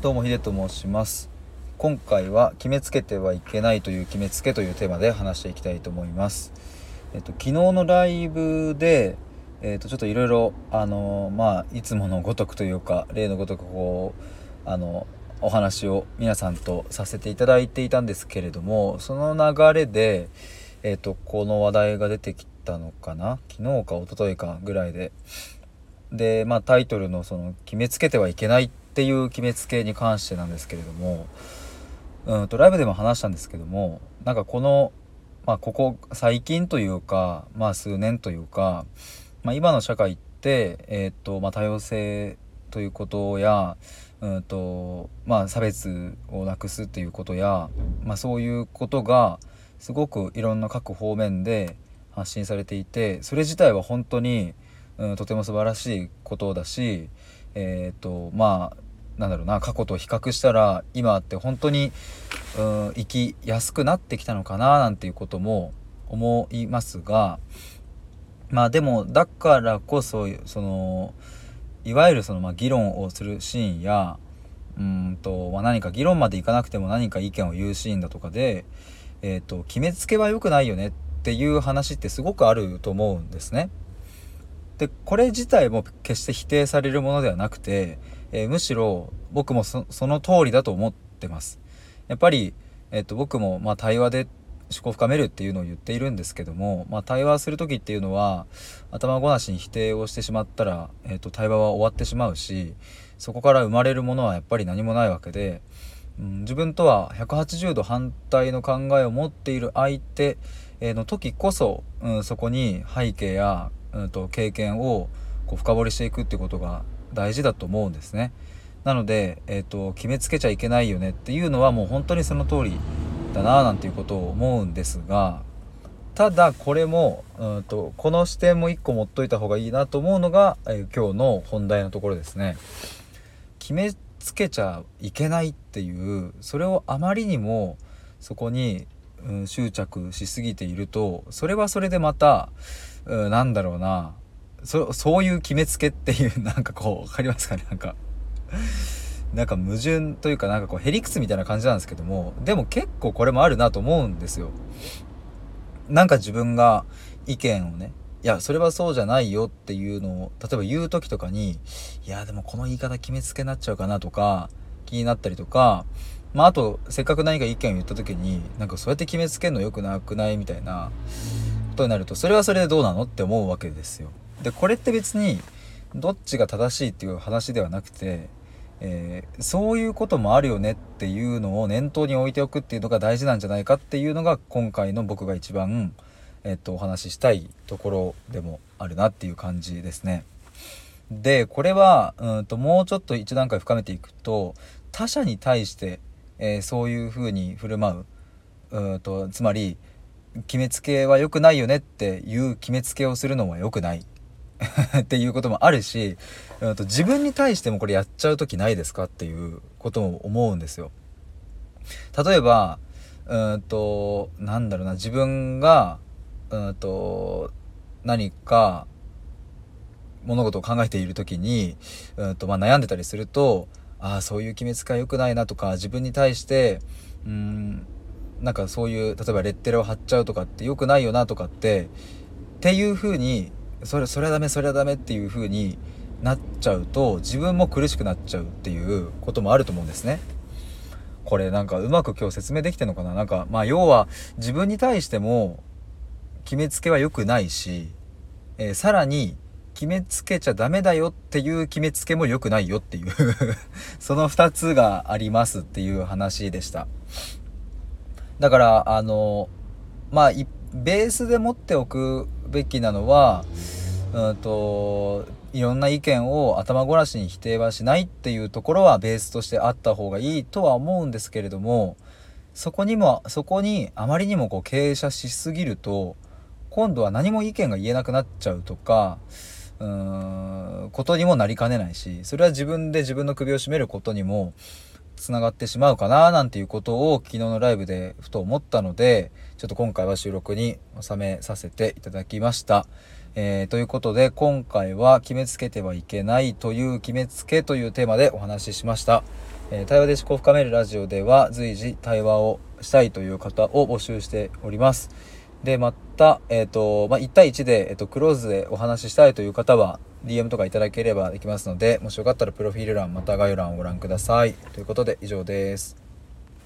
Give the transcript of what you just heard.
どうもヒデと申します。今回は決めつけてはいけないという決めつけというテーマで話していきたいと思います。えっと昨日のライブでえっとちょっといろいろあのまあいつものごとくというか例のごとくこうあのお話を皆さんとさせていただいていたんですけれどもその流れでえっとこの話題が出てきたのかな？昨日か一昨日かぐらいで。で、まあ、タイトルのその決めつけてはいけないってていう決めつけに関してなんですけれども、うんとライブでも話したんですけどもなんかこの、まあ、ここ最近というか、まあ、数年というか、まあ、今の社会って、えーとまあ、多様性ということや、うんとまあ、差別をなくすっていうことや、まあ、そういうことがすごくいろんな各方面で発信されていてそれ自体は本当にうん、とても素晴らしいことだしえ、ー、とまあなんだろうな過去と比較したら今って本当に、うん、生きやすくなってきたのかななんていうことも思いますがまあでもだからこそそのいわゆるその、まあ、議論をするシーンやうんと、まあ、何か議論までいかなくても何か意見を言うシーンだとかで、えーと決めつけは良くないよねっていう話ってすごくあると思うんですね。でこれ自体も決して否定されるものではなくて、えー、むしろ僕もその通りだと思ってます。やっぱり、えー、と僕もまあ対話で思考を深めるっていうのを言っているんですけども、まあ、対話する時っていうのは頭ごなしに否定をしてしまったら、えー、と対話は終わってしまうしそこから生まれるものはやっぱり何もないわけで、うん、自分とは180度反対の考えを持っている相手の時こそ、うん、そこに背景やうんと、経験をこう深掘りしていくっていうことが大事だと思うんですね。なので、えーと、決めつけちゃいけないよねっていうのはもう本当にその通りだななんていうことを思うんですがただこれもうんとこの視点も1個持っといた方がいいなと思うのが、えー、今日の本題のところですね。決めつけちゃいけないっていうそれをあまりにもそこに、うん、執着しすぎているとそれはそれでまたうん、なんだろうなそそういう決めつけっていうなんかこう分かりますかね？なんかなんか矛盾というかなんかこうへりくつみたいな感じなんですけどもでも結構これもあるなと思うんですよ。なんか自分が意見をねいやそれはそうじゃないよっていうのを例えば言う時とかにいやでもこの言い方決めつけになっちゃうかなとか気になったりとかまああとせっかく何か意見を言った時になんかそうやって決めつけるの良くなくない？みたいなことになるとそれはそれでどうなの？って思うわけですよ。でこれって別にどっちが正しいっていう話ではなくて、えー、そういうこともあるよねっていうのを念頭に置いておくっていうのが大事なんじゃないかっていうのが今回の僕が一番、えっと、お話ししたいところでもあるなっていう感じですね。でこれはうんともうちょっと一段階深めていくと他者に対して、えー、そういうふうに振る舞ううんとつまり決めつけは良くないよねっていう決めつけをするのは良くない っていうこともあるし、うん、と自分に対してもこれやっちゃう時ないですかっていうことも思うんですよ。例えば、うんと、なんだろうな、自分が、うんと、何か物事を考えている時に、うんとまあ、悩んでたりするとああそういう決めつけは良くないなとか自分に対してうんなんかそういう例えばレッテルを貼っちゃうとかって良くないよなとかってっていう風にそれそれはダメそれはダメっていう風になっちゃうと自分も苦しくなっちゃうっていうこともあると思うんですね。これなんかうまく今日説明できてんのかな？なんかまあ要は自分に対しても決めつけは良くないし、えー、さらに決めつけちゃダメだよっていう決めつけも良くないよっていう その2つがありますっていう話でした。だから、あの、まあ、ベースで持っておくべきなのは、うんと、いろんな意見を頭ごなしに否定はしないっていうところはベースとしてあった方がいいとは思うんですけれども、そこにも、そこにあまりにもこう傾斜しすぎると、今度は何も意見が言えなくなっちゃうとか、うーん、ことにもなりかねないし、それは自分で自分の首を絞めることにもつながってしまうかななんていうことを昨日のライブでふと思ったので、ちょっと今回は収録に収めさせていただきました。えー、ということで今回は決めつけてはいけないという決めつけというテーマでお話ししました。えー、対話で思考を深めるラジオでは随時対話をしたいという方を募集しております。で、また、えっ、ー、と、まあ、1対1で、えっ、ー、と、クローズでお話ししたいという方は、DM とかいただければできますので、もしよかったらプロフィール欄また概要欄をご覧ください。ということで以上です。